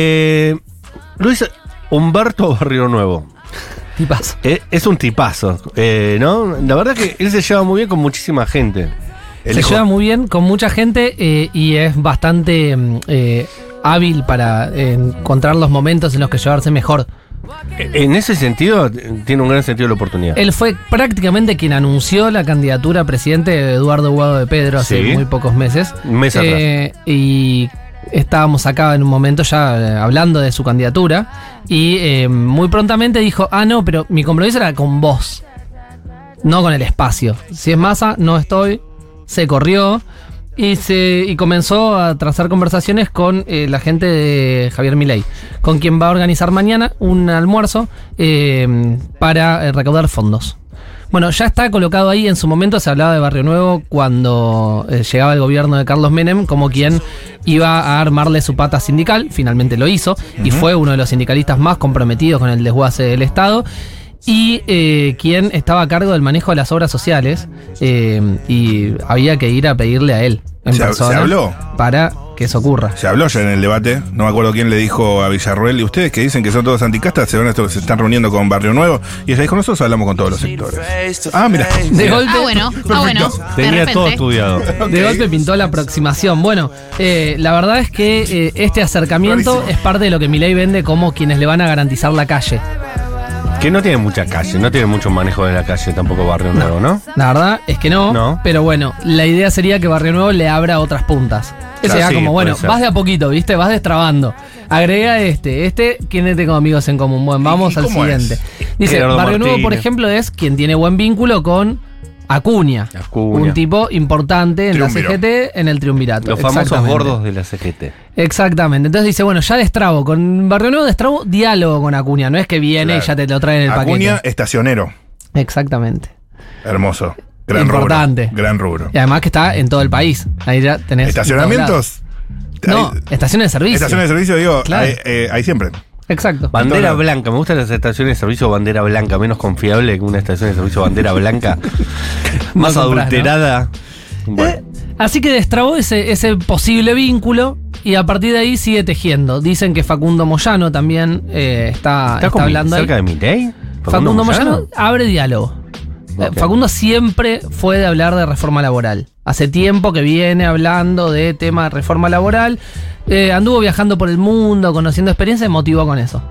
Eh, Luis Humberto Barrio Nuevo. Tipazo. Eh, es un tipazo, eh, ¿no? La verdad que él se lleva muy bien con muchísima gente. El Se hijo- lleva muy bien con mucha gente eh, y es bastante mm, eh, hábil para encontrar los momentos en los que llevarse mejor. En ese sentido, tiene un gran sentido de la oportunidad. Él fue prácticamente quien anunció la candidatura a presidente de Eduardo Guado de Pedro hace Sí. muy pocos meses. Un mes atrás. Y estábamos acá en un momento ya eh, hablando de su candidatura y eh, muy prontamente dijo, ah, no, pero mi compromiso era con vos, no con el espacio. Si es masa, no estoy. Se corrió y, se, y comenzó a trazar conversaciones con eh, la gente de Javier Milei, con quien va a organizar mañana un almuerzo eh, para recaudar fondos. Bueno, ya está colocado ahí. En su momento se hablaba de Barrio Nuevo cuando eh, llegaba el gobierno de Carlos Menem como quien iba a armarle su pata sindical. Finalmente lo hizo y fue uno de los sindicalistas más comprometidos con el desguace del Estado. Y eh, quien estaba a cargo del manejo de las obras sociales. eh, y había que ir a pedirle a él en ¿Se- persona se habló? para que eso ocurra. Se habló ya en el debate, no me acuerdo quién le dijo a Villarroel, y ustedes que dicen que son todos anticastas, se, van a esto- se están reuniendo con Barrio Nuevo, y ella dijo, nosotros hablamos con todos los sectores. Ah, mira. De golpe, Ah, bueno, ah, bueno. De Tenía todo estudiado. De golpe pintó la aproximación. Bueno, eh, la verdad es que eh, este acercamiento Rarísimo. es parte de lo que Milei vende como quienes le van a garantizar la calle. Que no tiene mucha calle, no tiene mucho manejo de la calle tampoco Barrio Nuevo, ¿no? La verdad es que no, No. pero bueno, la idea sería que Barrio Nuevo le abra otras puntas. Que Claro, sea sí, como, bueno, puede ser. vas de a poquito, ¿viste? Vas destrabando. Agrega este, este, ¿quién tengo amigos en común? Bueno, vamos ¿Y al cómo siguiente. es? Dice, Gerardo Barrio Nuevo, por Martínez. ejemplo, es quien tiene buen vínculo con Acuña. Acuña. Un tipo importante en Triunviro. la CGT, en el triunvirato. Los famosos gordos de la CGT. Exactamente. Entonces dice, bueno, ya destrabo. Con Barrio Nuevo destrabo diálogo con Acuña. No es que viene Claro. y ya te lo traen en el Acuña, paquete. estacionero. Exactamente. Hermoso. Gran Importante. rubro. Gran rubro. Y además que está en todo el país. Ahí ya tenés. ¿Estacionamientos? No, estaciones de servicio. Estaciones de servicio, digo, Claro. hay, eh, hay siempre. Exacto. Bandera blanca, me gustan las estaciones de servicio bandera blanca, menos confiable que una estación de servicio bandera blanca. más No comprás, adulterada. Bueno, Eh, así que destrabó ese, ese posible vínculo y a partir de ahí sigue tejiendo. Dicen que Facundo Moyano también eh, está, ¿Está, está hablando ahí. cerca de mi ley? Facundo, Moyano abre diálogo. Facundo siempre fue de hablar de reforma laboral. Hace tiempo que viene hablando de tema de reforma laboral. Eh, anduvo viajando por el mundo, conociendo experiencias y motivó con eso.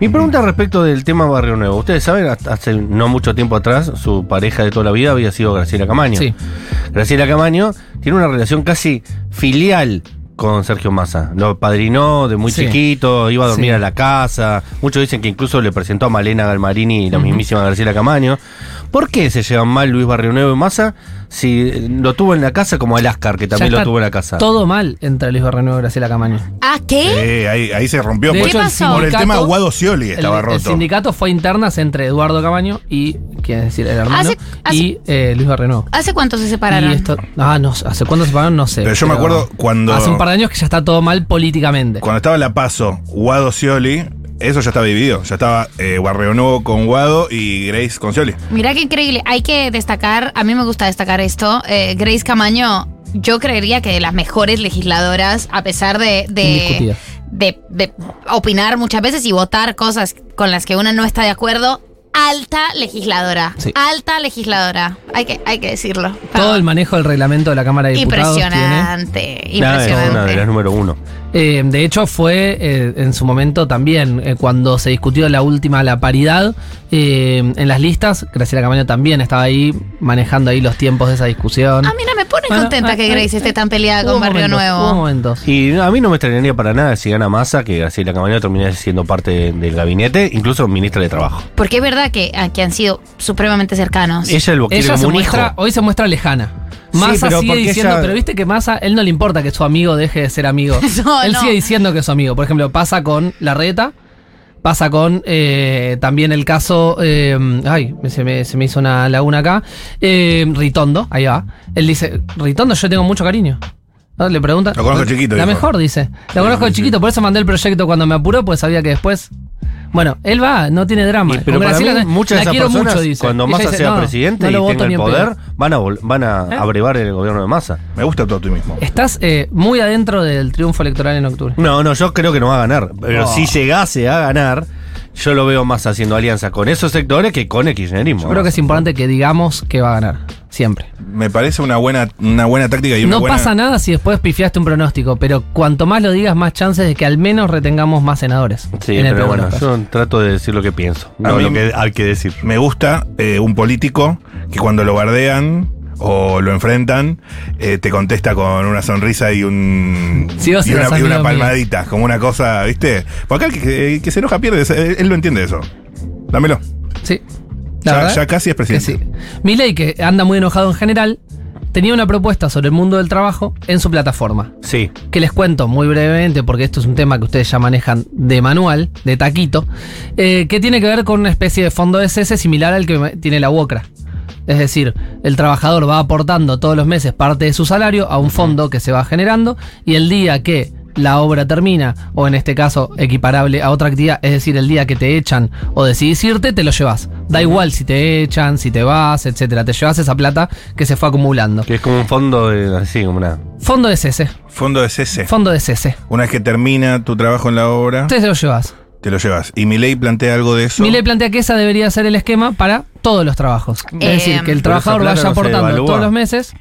Mi pregunta respecto del tema Barrio Nuevo. Ustedes saben, hace no mucho tiempo atrás, su pareja de toda la vida había sido Graciela Camaño. Sí. Graciela Camaño tiene una relación casi filial con Sergio Massa. Lo padrinó de muy Sí. chiquito, iba a dormir Sí. a la casa. Muchos dicen que incluso le presentó a Malena Galmarini y la mismísima Graciela Camaño. ¿Por qué se llevan mal Luis Barrio Nuevo y Massa si eh, lo tuvo en la casa como el Ascar, que también Ya lo tuvo en la casa? Todo mal entre Luis Barrenuevo y Graciela Camaño. ¿Ah, qué? Eh, ahí, ahí se rompió. De por, hecho, el pasó? por el tema Guado Scioli El, estaba el roto. sindicato fue internas entre Eduardo Camaño y, quién decir, el hermano, Hace- hace- y eh, Luis Barrenuevo. ¿Hace cuánto se separaron? Y esto, ah, no, ¿hace cuándo se separaron? No sé. Pero yo me acuerdo cuando- Hace un par de años que ya está todo mal políticamente. Cuando estaba la paso, Guado Scioli, eso ya estaba dividido. Ya estaba eh, Barrio Nuevo con Guado y Grace con Scioli. Mira qué increíble. Hay que destacar, a mí me gusta destacar esto. eh, Grace Camaño, yo creería que de las mejores legisladoras, a pesar de, de, de, de opinar muchas veces y votar cosas con las que uno no está de acuerdo. Alta legisladora. Sí. Alta legisladora. Hay que, hay que decirlo. Todo el manejo del reglamento de la Cámara de Diputados tiene. Impresionante. Nada, es una de Impresionante. las número uno. Eh, de hecho, fue eh, en su momento también, eh, cuando se discutió la última, la paridad, eh, en las listas, Graciela Camaño también estaba ahí manejando ahí los tiempos de esa discusión. Ah, mira, me pone Bueno, contenta ah, que ah, Grace esté tan peleada con Barrio momentos, Nuevo. momentos. Y a mí no me extrañaría para nada si gana Massa que Graciela Camaño termine siendo parte de- del gabinete, incluso ministra de Trabajo. Porque es verdad que, ah, que han sido supremamente cercanos. Ella lo quiere Ella se como un hijo. muestra, hoy se muestra lejana. Sí, Massa pero sigue porque diciendo, ella- pero viste que Massa, él no le importa que su amigo deje de ser amigo. No, él no. sigue diciendo que es su amigo. Por ejemplo, pasa con la reta, pasa con eh, también el caso, eh, ay, se me, se me hizo una laguna acá, eh, Ritondo, ahí va. Él dice, Ritondo yo tengo mucho cariño. ¿No? Le pregunta. Lo conozco chiquito, La dijo. mejor, dice. La conozco de chiquito, por eso mandé el proyecto cuando me apuró, pues sabía que después Bueno, él va, no tiene drama. Y- pero Con para mí, muchas la de esas personas, mucho, dice. cuando Massa dice, sea no, presidente no y tenga el poder, van a, vol- van a ¿Eh? abrevar el gobierno de Massa. Me gusta tu optimismo. Estás eh, muy adentro del triunfo electoral en octubre. No, no, yo creo que no va a ganar. Pero Oh. si llegase a ganar, yo lo veo más haciendo alianza con esos sectores que con el kirchnerismo. Yo creo que es importante que digamos que va a ganar. Siempre. Me parece una buena, una buena táctica y una No buena. pasa nada si después pifiaste un pronóstico, pero cuanto más lo digas, más chances de que al menos retengamos más senadores. Sí, en el pero bueno, yo trato de decir lo que pienso. A No mí lo que hay que decir. Me gusta eh, un político que cuando lo bardean o lo enfrentan, eh, te contesta con una sonrisa y un Sí, vos y una, y una mío. palmadita, como una cosa, ¿viste? Porque acá el que, el que se enoja pierde, él, él lo entiende eso. Dámelo. Sí. Ya, casi es que presidente. sí. Milei, que anda muy enojado en general, tenía una propuesta sobre el mundo del trabajo en su plataforma. Sí. que les cuento muy brevemente, porque esto es un tema que ustedes ya manejan de manual, de taquito, eh, que tiene que ver con una especie de fondo de cese similar al que tiene la UOCRA. Es decir, el trabajador va aportando todos los meses parte de su salario a un fondo que se va generando y el día que la obra termina, o en este caso equiparable a otra actividad, es decir, el día que te echan o decidís irte, te lo llevas. Da igual si te echan, si te vas, etcétera. Te llevas esa plata que se fue acumulando. Que es como un fondo de, así, como una. Fondo de cese. Fondo de cese. Fondo de cese. Una vez que termina tu trabajo en la obra, Ustedes se lo llevas. te lo llevas. Y mi ley plantea algo de eso. Milei plantea que esa debería ser el esquema para todos los trabajos. Eh, es decir, que el trabajador vaya no aportando todos los meses.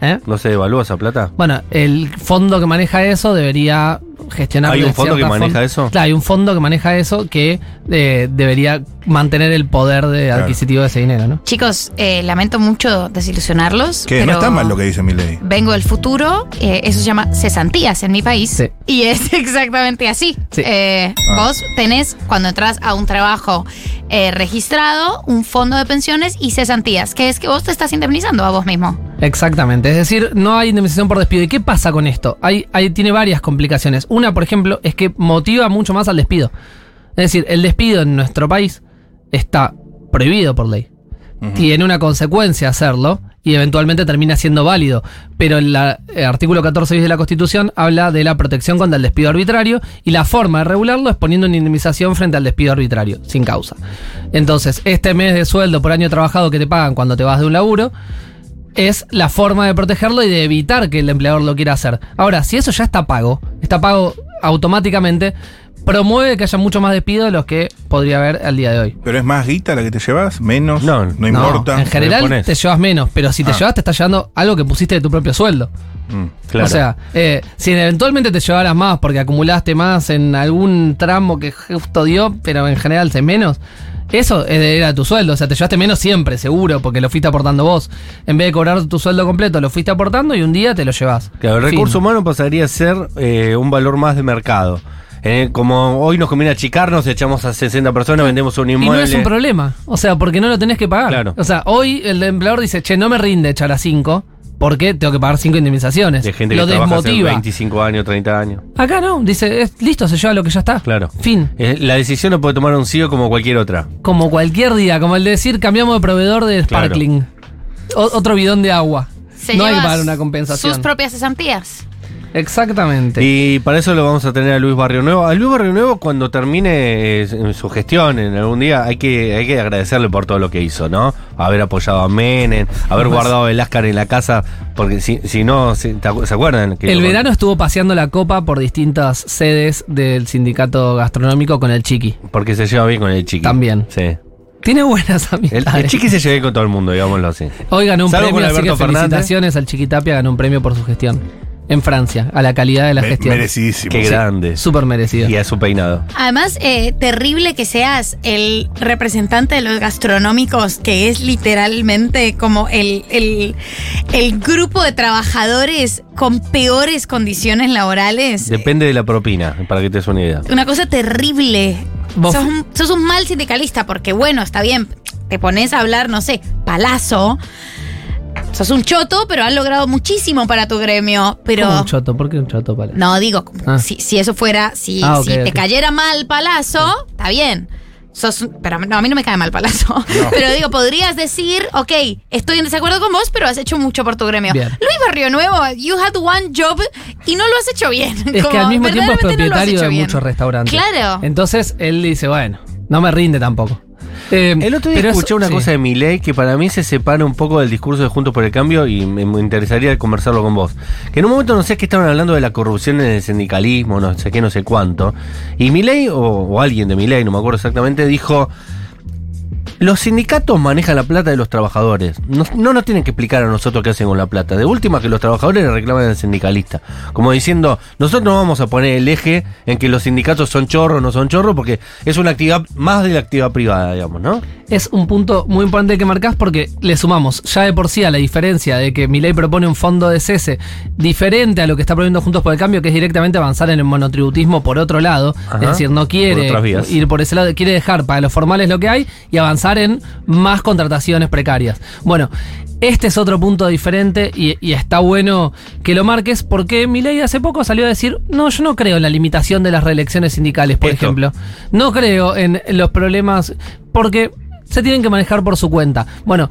¿eh? ¿No se devalúa esa plata? Bueno, el fondo que maneja eso debería gestionar. ¿Hay un fondo que maneja eso? Claro, hay un fondo que maneja eso que eh, debería mantener el poder de Claro. adquisitivo de ese dinero, ¿no? Chicos, eh, lamento mucho desilusionarlos. Que no está mal lo que dice mi ley. Vengo del futuro, eh, eso se llama cesantías en mi país. Sí. Y es exactamente así. Sí. Eh, Ah. Vos tenés, cuando entras a un trabajo eh, registrado, un fondo de pensiones y cesantías, que es que vos te estás indemnizando a vos mismo. Exactamente, es decir, no hay indemnización por despido. ¿Y qué pasa con esto? Hay, hay, tiene varias complicaciones. Una, por ejemplo, es que motiva mucho más al despido. Es decir, el despido en nuestro país está prohibido por ley. Tiene una consecuencia hacerlo y eventualmente termina siendo válido. Pero el, el artículo 14 bis de la Constitución habla de la protección contra el despido arbitrario y la forma de regularlo es poniendo una indemnización frente al despido arbitrario, sin causa. Entonces, este mes de sueldo por año trabajado que te pagan cuando te vas de un laburo es la forma de protegerlo y de evitar que el empleador lo quiera hacer. Ahora, si eso ya está pago, está pago automáticamente, promueve que haya mucho más despido de los que podría haber al día de hoy. Pero es más guita la que te llevas, menos, No, no, no, importa. en general te llevas menos, pero si te Ah. llevas te estás llevando algo que pusiste de tu propio sueldo. Mm. Claro. O sea, eh, si eventualmente te llevaras más porque acumulaste más en algún tramo que justo dio, pero en general es menos, eso era tu sueldo. O sea, te llevaste menos siempre, seguro, porque lo fuiste aportando vos. En vez de cobrar tu sueldo completo, lo fuiste aportando y un día te lo llevas. Claro, el Fin. recurso humano pasaría a ser eh, un valor más de mercado. Eh, como hoy nos conviene achicarnos, echamos a 60 personas, vendemos un Y inmueble. no es un problema. O sea, porque no lo tenés que pagar. Claro. O sea, hoy el empleador dice, che, no me rinde echar a 5 porque tengo que pagar 5 indemnizaciones. de gente lo que trabaja hace desmotiva. 25 años, 30 años. Acá no, dice, es, listo, se lleva lo que ya está. Claro. Fin. Eh, la decisión lo puede tomar un CEO como cualquier otra. Como cualquier día, como el de decir, cambiamos de proveedor de Claro. sparkling. O- otro bidón de agua. Se no hay pagar una compensación. Sus propias cesantías. Exactamente. Y para eso lo vamos a tener a Luis Barrio Nuevo. A Luis Barrio Nuevo, cuando termine eh, su gestión en algún día, hay que, hay que agradecerle por todo lo que hizo, ¿no? Haber apoyado a Menem, haber guardado el Ascar en la casa, porque si, si no, si- ¿te acu- ¿se acuerdan? Que el verano estuvo paseando la copa por distintas sedes del sindicato gastronómico con el Chiqui. Porque se lleva bien con el Chiqui. También. Sí. Tiene buenas El, amistades. el Chiqui se bien con todo el mundo, digámoslo así. Hoy ganó un Salvo premio, así que Fernández. felicitaciones al Chiqui Tapia, ganó un premio por su gestión. En Francia, a la calidad de la Me- gestión. merecidísimo. Qué Sí. grande. Súper merecido. Y a su peinado. Además, eh, terrible que seas el representante de los gastronómicos, que es literalmente como el, el, el grupo de trabajadores con peores condiciones laborales. Depende de la propina, para que te des una idea. Una cosa terrible. Vos- Sos un, sos un mal sindicalista, porque bueno, está bien, te pones a hablar, no sé, palazo. Sos un choto, pero has logrado muchísimo para tu gremio. Pero. ¿Cómo un choto? ¿Por qué un choto para? No, digo, Ah. si, si eso fuera, si, Ah, si te cayera mal Palazo, está bien. Sos, pero no, a mí no me cae mal Palazo. Pero digo, podrías decir, ok, estoy en desacuerdo con vos, pero has hecho mucho por tu gremio. Bien. Luis Barrio Nuevo, you had one job y no lo has hecho bien. Es que al mismo tiempo es no propietario de muchos restaurantes. Claro. Entonces él dice, bueno, No me rinde tampoco. Eh, El otro día pero es- escuché una sí. cosa de Milei que para mí se separa un poco del discurso de Juntos por el Cambio y me, me interesaría conversarlo con vos. Que en un momento no sé qué estaban hablando de la corrupción en el sindicalismo, no sé qué, no sé cuánto. Y Milei, o, o alguien de Milei, no me acuerdo exactamente, dijo... Los sindicatos manejan la plata de los trabajadores. No, no nos tienen que explicar a nosotros qué hacen con la plata. De última que los trabajadores le reclaman al sindicalista. Como diciendo, nosotros no vamos a poner el eje en que los sindicatos son chorros o no son chorros, porque es una actividad más de la actividad privada, digamos, ¿no? es un punto muy importante que marcás porque le sumamos ya de por sí a la diferencia de que Milei propone un fondo de cese diferente a lo que está proponiendo Juntos por el Cambio, que es directamente avanzar en el monotributismo por otro lado. Ajá. Es decir, no quiere ir por ese lado, quiere dejar para los formales lo que hay y avanzar en más contrataciones precarias. Bueno. Este es otro punto diferente y, y está bueno que lo marques porque Milei hace poco salió a decir, no, yo no creo en la limitación de las reelecciones sindicales, por Esto. ejemplo. No creo en los problemas porque se tienen que manejar por su cuenta. Bueno,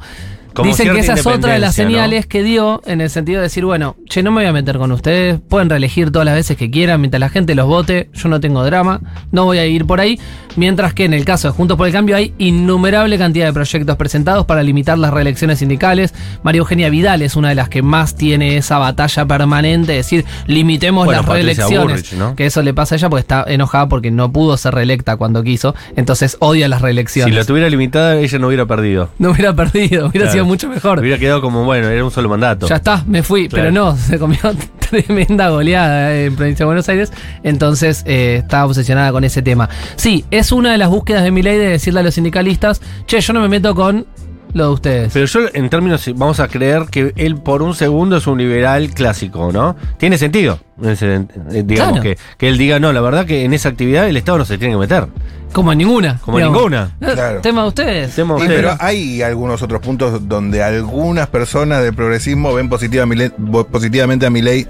Como dicen que esa es otra de las señales que dio en el sentido de decir, bueno, che, no me voy a meter con ustedes, pueden reelegir todas las veces que quieran, mientras la gente los vote, yo no tengo drama, no voy a ir por ahí. Mientras que en el caso de Juntos por el Cambio hay innumerable cantidad de proyectos presentados para limitar las reelecciones sindicales. María Eugenia Vidal es una de las que más tiene esa batalla permanente, de decir, limitemos Bueno, las Patricia reelecciones. Que eso le pasa a ella porque está enojada porque no pudo ser reelecta cuando quiso, entonces odia las Si reelecciones. la tuviera limitada, ella no hubiera perdido. no hubiera perdido, hubiera Claro. sido mucho mejor. Hubiera quedado como, bueno, era un solo mandato. Ya está, me fui, Claro. pero no, se comió tremenda goleada en provincia de Buenos Aires, entonces eh, estaba obsesionada con ese tema. Sí, es una de las búsquedas de mi ley de decirle a los sindicalistas, che, yo no me meto con lo de ustedes. Pero yo, en términos, vamos a creer que él por un segundo es un liberal clásico, ¿no? Tiene sentido. ese- eh, digamos Claro. que, que él diga, no, la verdad que en esa actividad el Estado no se tiene que meter. como en ninguna. Como en ninguna. Eh, Claro. Tema de ustedes. Tema Sí, usted. pero hay algunos otros puntos donde algunas personas del progresismo ven positiva positivamente a mi ley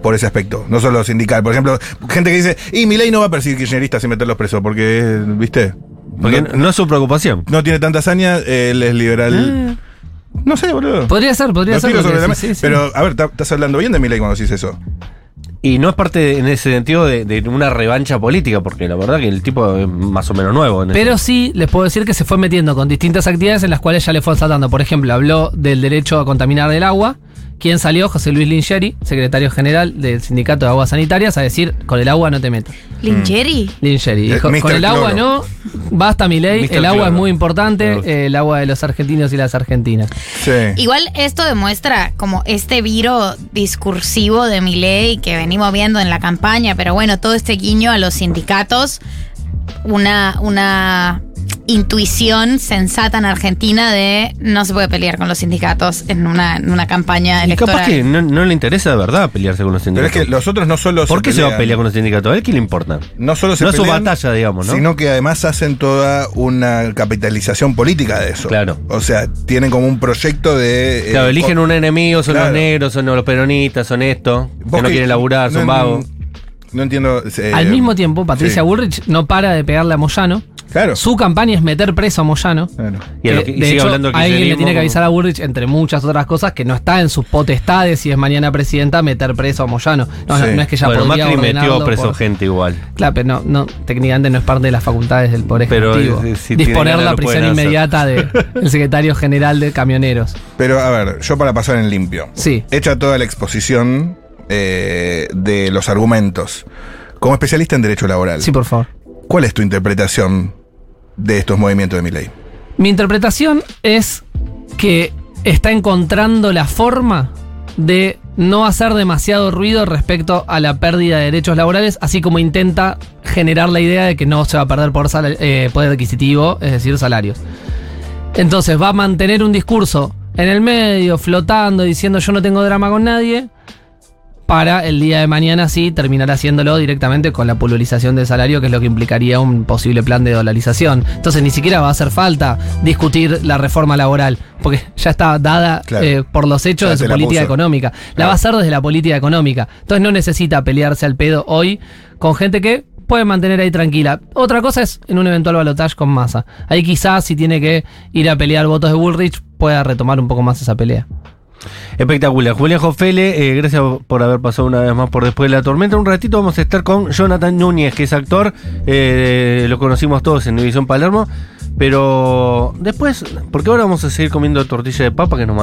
por ese aspecto, no solo sindical. Por ejemplo, gente que dice, y mi ley no va a perseguir kirchneristas sin meterlos presos, porque, ¿viste? Porque no, no, es su preocupación. no tiene tanta hazaña, él es liberal. No sé, boludo. Podría ser, podría ser. porque la sí, sí. Pero, a ver, estás hablando bien de mi ley cuando decís eso. Y no es parte, de- en ese sentido, de, de una revancha política, porque la verdad que el tipo es más o menos nuevo. En Pero eso. sí, les puedo decir que se fue metiendo con distintas actividades en las cuales ya le fue saltando. Por ejemplo, habló del derecho a contaminar el agua. ¿Quién salió? José Luis Lingeri, secretario general del Sindicato de Aguas Sanitarias, a decir, con el agua no te metas. Lingeri. Lingeri Eh, dijo, con el agua Cloro. no, basta mi ley, el agua Cloro. es muy importante, eh, el agua de los argentinos y las argentinas. Sí. Igual esto demuestra como este viro discursivo de Milei que venimos viendo en la campaña, pero bueno, todo este guiño a los sindicatos, una, una intuición sensata en Argentina de no se puede pelear con los sindicatos en una, en una campaña Y electoral. capaz que no, no le interesa de verdad pelearse con los Pero sindicatos. es que los otros no solo ¿Por qué se va a pelean- pelear con los sindicatos? ¿A él qué le importa? No solo se No es su pelean, batalla, digamos, ¿no? Sino que además hacen toda una capitalización política de eso. Claro. O sea, tienen como un proyecto de. eh, Claro, eligen un enemigo, son Claro. los negros, son los peronistas, son esto, que no quieren laburar, son no- vagos. No entiendo. eh, Al mismo tiempo, Patricia sí. Bullrich no para de pegarle a Moyano. Claro. Su campaña es meter preso a Moyano. Claro. Y, a lo Que, que- y de sigue hecho, hablando alguien le tiene que avisar a Bullrich, entre muchas otras cosas, que no está en sus potestades si es mañana presidenta meter preso a Moyano. No, no, Sí. no es que ya Bueno, podría Macri metió preso por- gente igual. Claro, pero no, no, técnicamente no es parte de las facultades del Poder Pero, Ejecutivo. eh, si Disponer la prisión inmediata del secretario general de camioneros. Pero a ver, yo para pasar en limpio. Sí. Hecha toda la exposición eh, de los argumentos. Como especialista en derecho laboral, Sí, por favor. ¿cuál es tu interpretación de estos movimientos de mi ley? Mi interpretación es que está encontrando la forma de no hacer demasiado ruido respecto a la pérdida de derechos laborales, así como intenta generar la idea de que no se va a perder eh, poder adquisitivo, es decir, salarios. Entonces va a mantener un discurso en el medio, flotando, diciendo yo no tengo drama con nadie, para el día de mañana sí terminar haciéndolo directamente con la pulverización del salario, que es lo que implicaría un posible plan de dolarización. Entonces ni siquiera va a hacer falta discutir la reforma laboral, porque ya está dada Claro. eh, por los hechos de su política puso. económica. La Claro. va a hacer desde la política económica. Entonces no necesita pelearse al pedo hoy con gente que puede mantener ahí tranquila. Otra cosa es en un eventual balotaje con masa. Ahí quizás si tiene que ir a pelear votos de Bullrich pueda retomar un poco más esa pelea. Espectacular. Julián Jofele, eh, gracias por haber pasado una vez más por después de la tormenta. Un ratito vamos a estar con Jonathan Núñez, que es actor. eh, lo conocimos todos en División Palermo. Pero después, porque ahora vamos a seguir comiendo tortilla de papa que nos